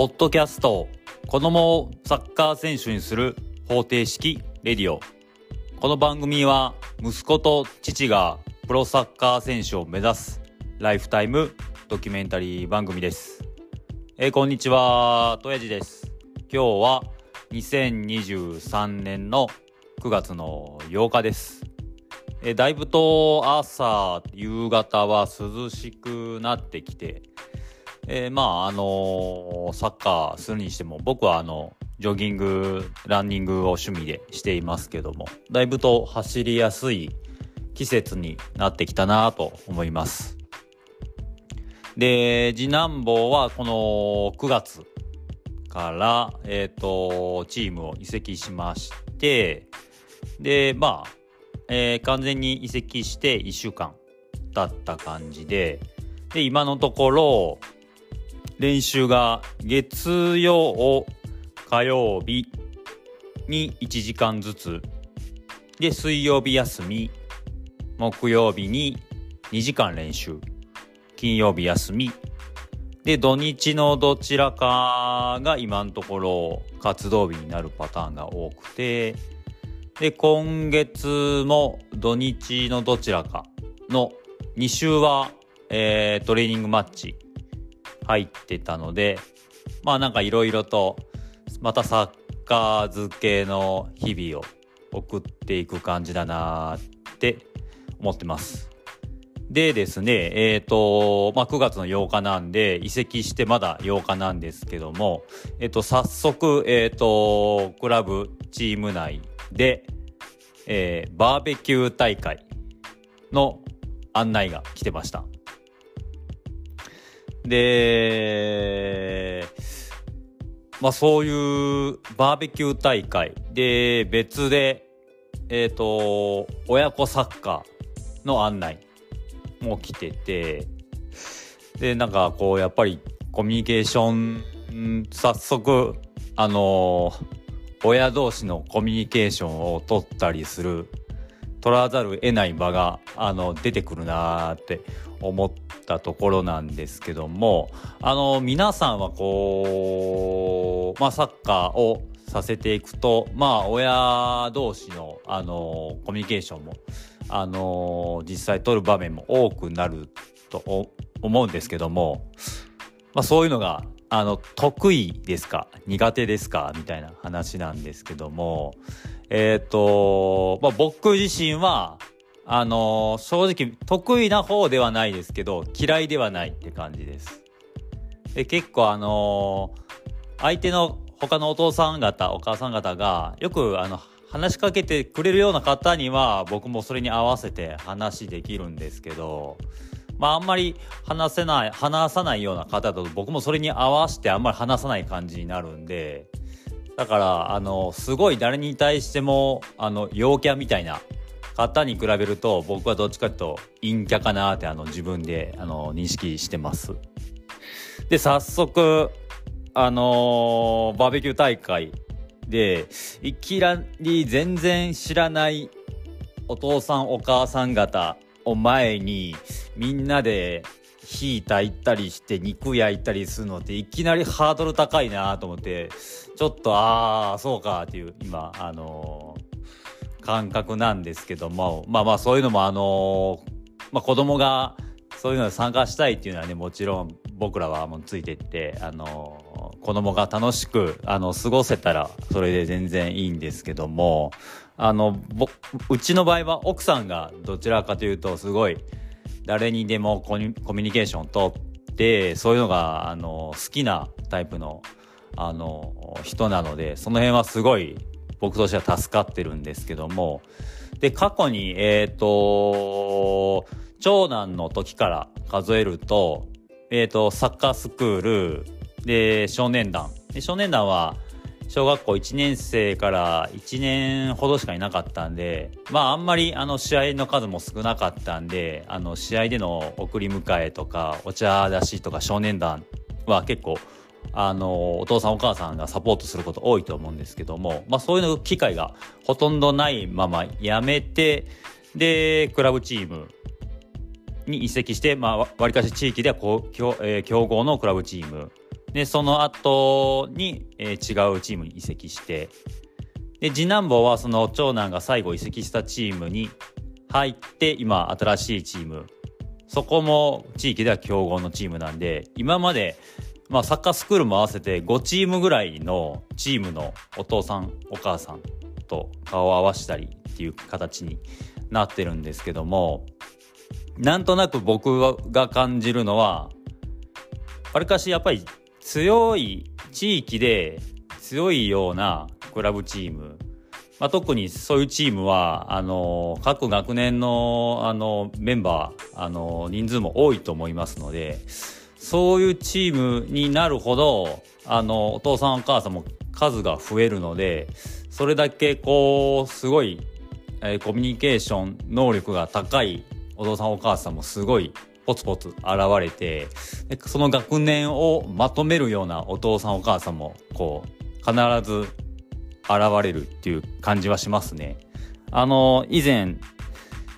ポッドキャスト子供をサッカー選手にする方程式レディオ。この番組は息子と父がプロサッカー選手を目指すライフタイムドキュメンタリー番組です。えーこんにちはとやじです。今日は2023年の9月の8日です。えーだいぶと朝夕方は涼しくなってきてえーまああのサッカーするにしても僕はあのジョギングランニングを趣味でしていますけどもだいぶと走りやすい季節になってきたなと思います。で次男坊はこの9月から、えっとチームを移籍しましてでまあ、えー完全に移籍して1週間経った感じでで今のところ練習が月曜火曜日に1時間ずつ。で水曜日休み木曜日に2時間練習。金曜日休み。で土日のどちらかが今のところ活動日になるパターンが多くて。で今月も土日のどちらかの2週は、えートレーニングマッチ入ってたのでまあなんかいろいろとまたサッカー漬けの日々を送っていく感じだなって思ってます。でですね、えっ、と、まあ、9月の8日なんで、移籍してまだ8日なんですけども、えっ、と、早速、えっ、と、クラブチーム内で、えーバーベキュー大会の案内が来てました。で、まあそういうバーベキュー大会で別で、えっ、と、親子サッカーの案内も来てて、で、なんかこうやっぱりコミュニケーション、早速、あの親同士のコミュニケーションを取ったりする取らざるを得ない場があの出てくるなって思ったところなんですけどもあの皆さんはこう、まあ、サッカーをさせていくとまあ親同士のあのコミュニケーションもあの実際取る場面も多くなると思うんですけども、まあ、そういうのがあの得意ですか？苦手ですか？みたいな話なんですけども。えっ、と、まあ、僕自身はあの正直得意な方ではないですけど嫌いではないって感じです。で結構あの相手の他のお父さん方お母さん方がよくあの話しかけてくれるような方には僕もそれに合わせて話できるんですけどまああんまり話せない話さないような方だと僕もそれに合わせてあんまり話さない感じになるんでだからあのすごい誰に対してもあの陽キャみたいな方に比べると僕はどっちかというと陰キャかなってあの自分であの認識してます。で早速あのーバーベキュー大会でいきなり全然知らないお父さんお母さん方を前にみんなで火炊いたりして肉焼いたりするのっていきなりハードル高いなと思ってちょっとああそうかっていう今あのー感覚なんですけどもまあまあそういうのもあのーまあ子供がそういうのに参加したいっていうのはねもちろん僕らはもうついてってあのー子供が楽しくあの過ごせたらそれで全然いいんですけどもあのぼうちの場合は奥さんがどちらかというとすごい誰にでもコミュニケーションを取ってそういうのがあの好きなタイプのあの人なのでその辺はすごい僕としては助かってるんですけども。で過去にえっ、と長男の時から数えると,、えー、とサッカースクールで少年団。で少年団は小学校1年生から1年ほどしかいなかったんでまああんまりあの試合の数も少なかったんであの試合での送り迎えとかお茶出しとか少年団は結構あのお父さんお母さんがサポートすること多いと思うんですけども、まあ、そういうの機会がほとんどないままやめてでクラブチームに移籍して、まあ、わりかし地域ではこう強,、えー強豪のクラブチームで、その後に、えー、違うチームに移籍して、で、次男坊はその長男が最後移籍したチームに入って、今、新しいチーム。そこも地域では強豪のチームなんで、今まで、まあ、サッカースクールも合わせて5チームぐらいのチームのお父さん、お母さんと顔を合わせたりっていう形になってるんですけども、なんとなく僕が感じるのは、わりかしやっぱり強い地域で強いようなクラブチーム、まあ、特にそういうチームはあの各学年のあのメンバーあの人数も多いと思いますのでそういうチームになるほどあのお父さんお母さんも数が増えるのでそれだけこうすごい、えー、コミュニケーション能力が高いお父さんお母さんもすごいポツポツ現れてその学年をまとめるようなお父さんお母さんもこう必ず現れるっていう感じはしますね。あの以前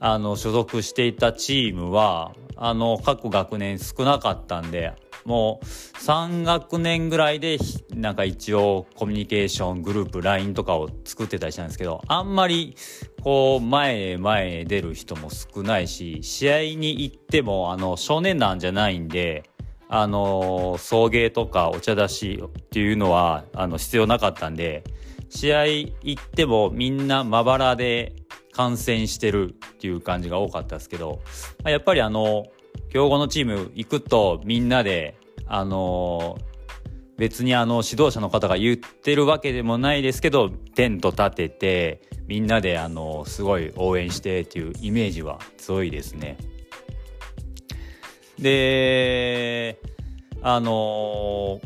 あの所属していたチームはあの各学年少なかったんでもう3学年ぐらいでなんか一応コミュニケーショングループ LINE とかを作ってたりしたんですけどあんまりこう前へ前へ出る人も少ないし試合に行ってもあの少年団じゃないんであの送迎とかお茶出しっていうのはあの必要なかったんで試合行ってもみんなまばらで観戦してるっていう感じが多かったですけどまやっぱりあの強豪のチーム行くとみんなであの別にあの指導者の方が言ってるわけでもないですけどテント立ててみんなであのすごい応援してっていうイメージは強いですね。であの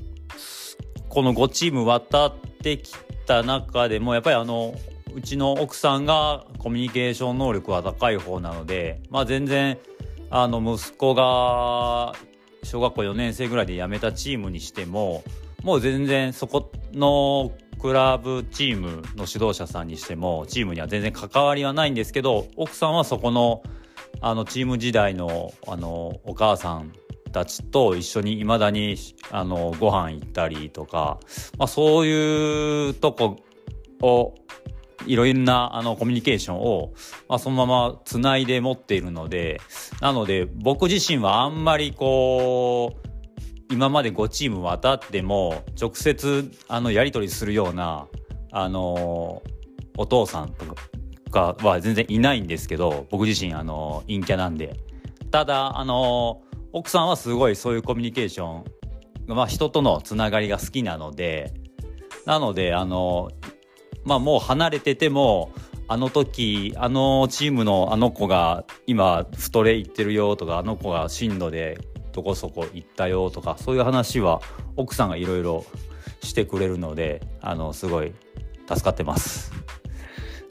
この5チーム渡ってきた中でもやっぱりあのうちの奥さんがコミュニケーション能力は高い方なので、まあ、全然あの息子が小学校4年生ぐらいで辞めたチームにしてももう全然そこのクラブチームの指導者さんにしてもチームには全然関わりはないんですけど奥さんはそこのあのチーム時代のあのお母さんたちと一緒にいまだにあのご飯行ったりとか、まあ、そういうとこをいろんなあのコミュニケーションを、まあ、そのままつないで持っているのでなので僕自身はあんまりこう今まで5チーム渡っても直接あのやり取りするようなあのお父さんとかは全然いないんですけど僕自身あの陰キャなんで。ただあの奥さんはすごいそういうコミュニケーションまあ人とのつながりが好きなのでなのであのまあもう離れててもあの時あのチームのあの子が今太れ行ってるよとかあの子が進路でどこそこ行ったよとかそういう話は奥さんがいろいろしてくれるのであのすごい助かってます。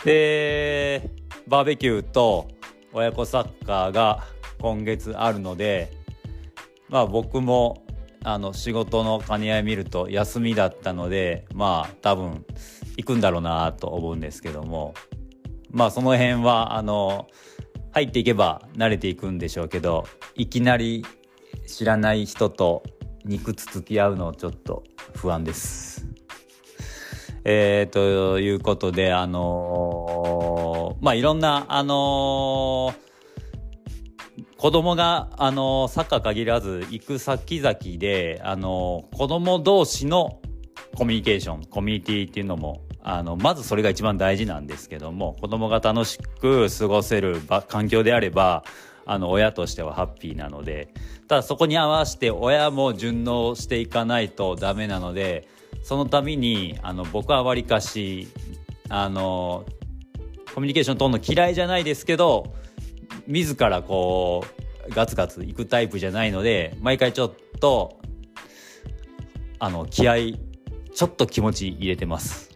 でバーベキューと親子サッカーが今月あるのでまあ僕もあの仕事の兼ね合い見ると休みだったのでまあ多分行くんだろうなと思うんですけどもまあその辺はあの入っていけば慣れていくんでしょうけどいきなり知らない人と肉つつき合うのちょっと不安です。えー、ということであのー、まあいろんなあのー子供が、あのサッカー限らず行く先々で、あの子供同士のコミュニケーション、コミュニティっていうのも、あの、まずそれが一番大事なんですけども、子供が楽しく過ごせる環境であれば、あの、親としてはハッピーなので、ただそこに合わせて親も順応していかないとダメなので、そのために、あの、僕はわりかし、あの、コミュニケーション取るの嫌いじゃないですけど、自らこうガツガツいくタイプじゃないので毎回ちょっとあの気合ちょっと気持ち入れてます。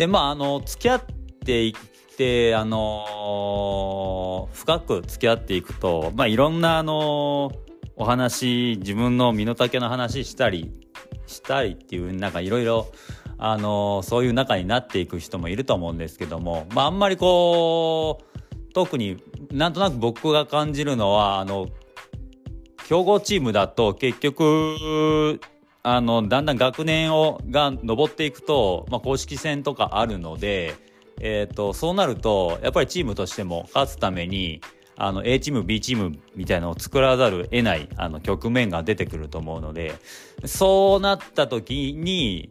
でまああの付き合っていってあの深く付き合っていくとまあいろんなあのお話自分の身の丈の話したりしたりっていうなんかいろいろあのそういう仲になっていく人もいると思うんですけども、まあ、あんまりこう特になんとなく僕が感じるのはあの強豪チームだと結局、あの、だんだん学年を、が上っていくと、まあ、公式戦とかあるので、え、ー、と、そうなると、やっぱりチームとしても勝つために、あの、A チーム、B チームみたいなのを作らざるを得ない、あの、局面が出てくると思うので、そうなった時に、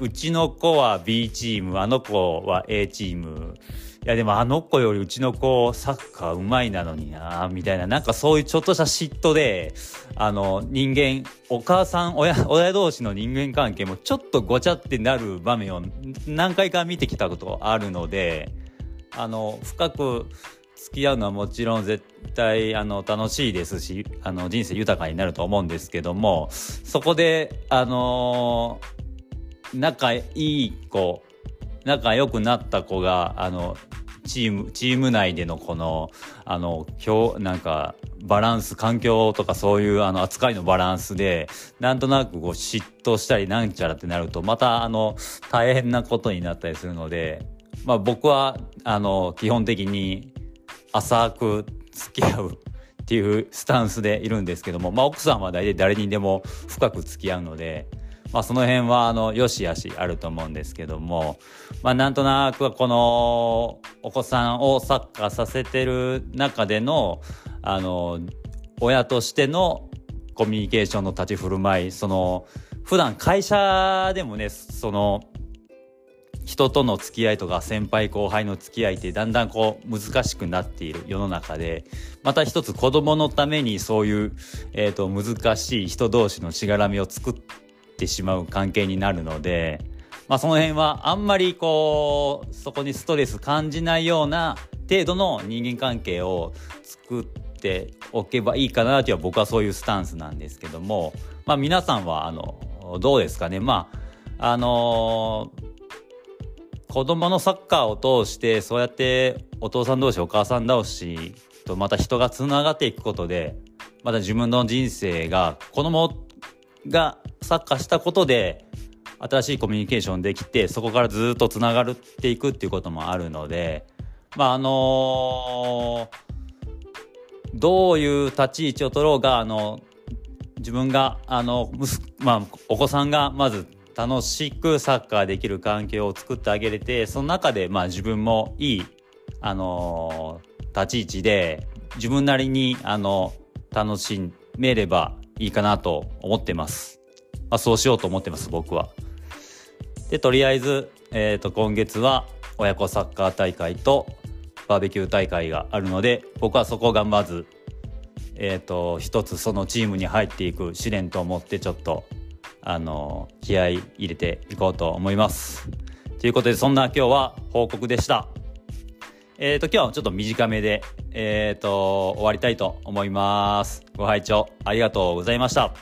うちの子は B チーム、あの子は A チーム、いやでもあの子よりうちの子サッカーうまいなのになみたいななんかそういうちょっとした嫉妬であの人間お母さん親親同士の人間関係もちょっとごちゃってなる場面を何回か見てきたことあるのであの深く付き合うのはもちろん絶対あの楽しいですしあの人生豊かになると思うんですけどもそこであの仲いい子仲良くなった子があのチームチーム内でのこのあの今日なんかバランス環境とかそういうあの扱いのバランスでなんとなくこう嫉妬したりなんちゃらってなるとまたあの大変なことになったりするので、まあ、僕はあの基本的に浅く付き合うっていうスタンスでいるんですけども、まあ、奥さんは大体誰にでも深く付き合うので。まあ、その辺はあの良し悪しあると思うんですけども、まあ、なんとなくこのお子さんをサッカーさせてる中でのあの親としてのコミュニケーションの立ち振る舞いその普段会社でもねその人との付き合いとか先輩後輩の付き合いってだんだんこう難しくなっている世の中でまた一つ子供のためにそういう、えー、と難しい人同士のしがらみを作ってってしまう関係になるので、まあ、その辺はあんまりこうそこにストレス感じないような程度の人間関係を作っておけばいいかなという僕はそういうスタンスなんですけども、まあ、皆さんはあのどうですかね？まああのー、子供のサッカーを通してそうやってお父さん同士お母さん同士とまた人がつながっていくことでまた自分の人生が子供がサッカーしたことで新しいコミュニケーションできてそこからずっとつながっていくっていうこともあるのでまああのー、どういう立ち位置を取ろうがあの自分があの、まあ、お子さんがまず楽しくサッカーできる環境を作ってあげれてその中でまあ自分もいいあのー、立ち位置で自分なりにあの楽しめればいいかなと思ってます。まあ、そうしようと思ってます、僕は。で、とりあえず、えっ、ー、と、今月は親子サッカー大会とバーベキュー大会があるので、僕はそこがまず、えっ、ー、と、一つそのチームに入っていく試練と思ってちょっと、あの、気合い入れていこうと思います。ということで、そんな今日は報告でした。えっ、ー、と、今日はちょっと短めで、えっ、ー、と、終わりたいと思います。ご拝聴ありがとうございました。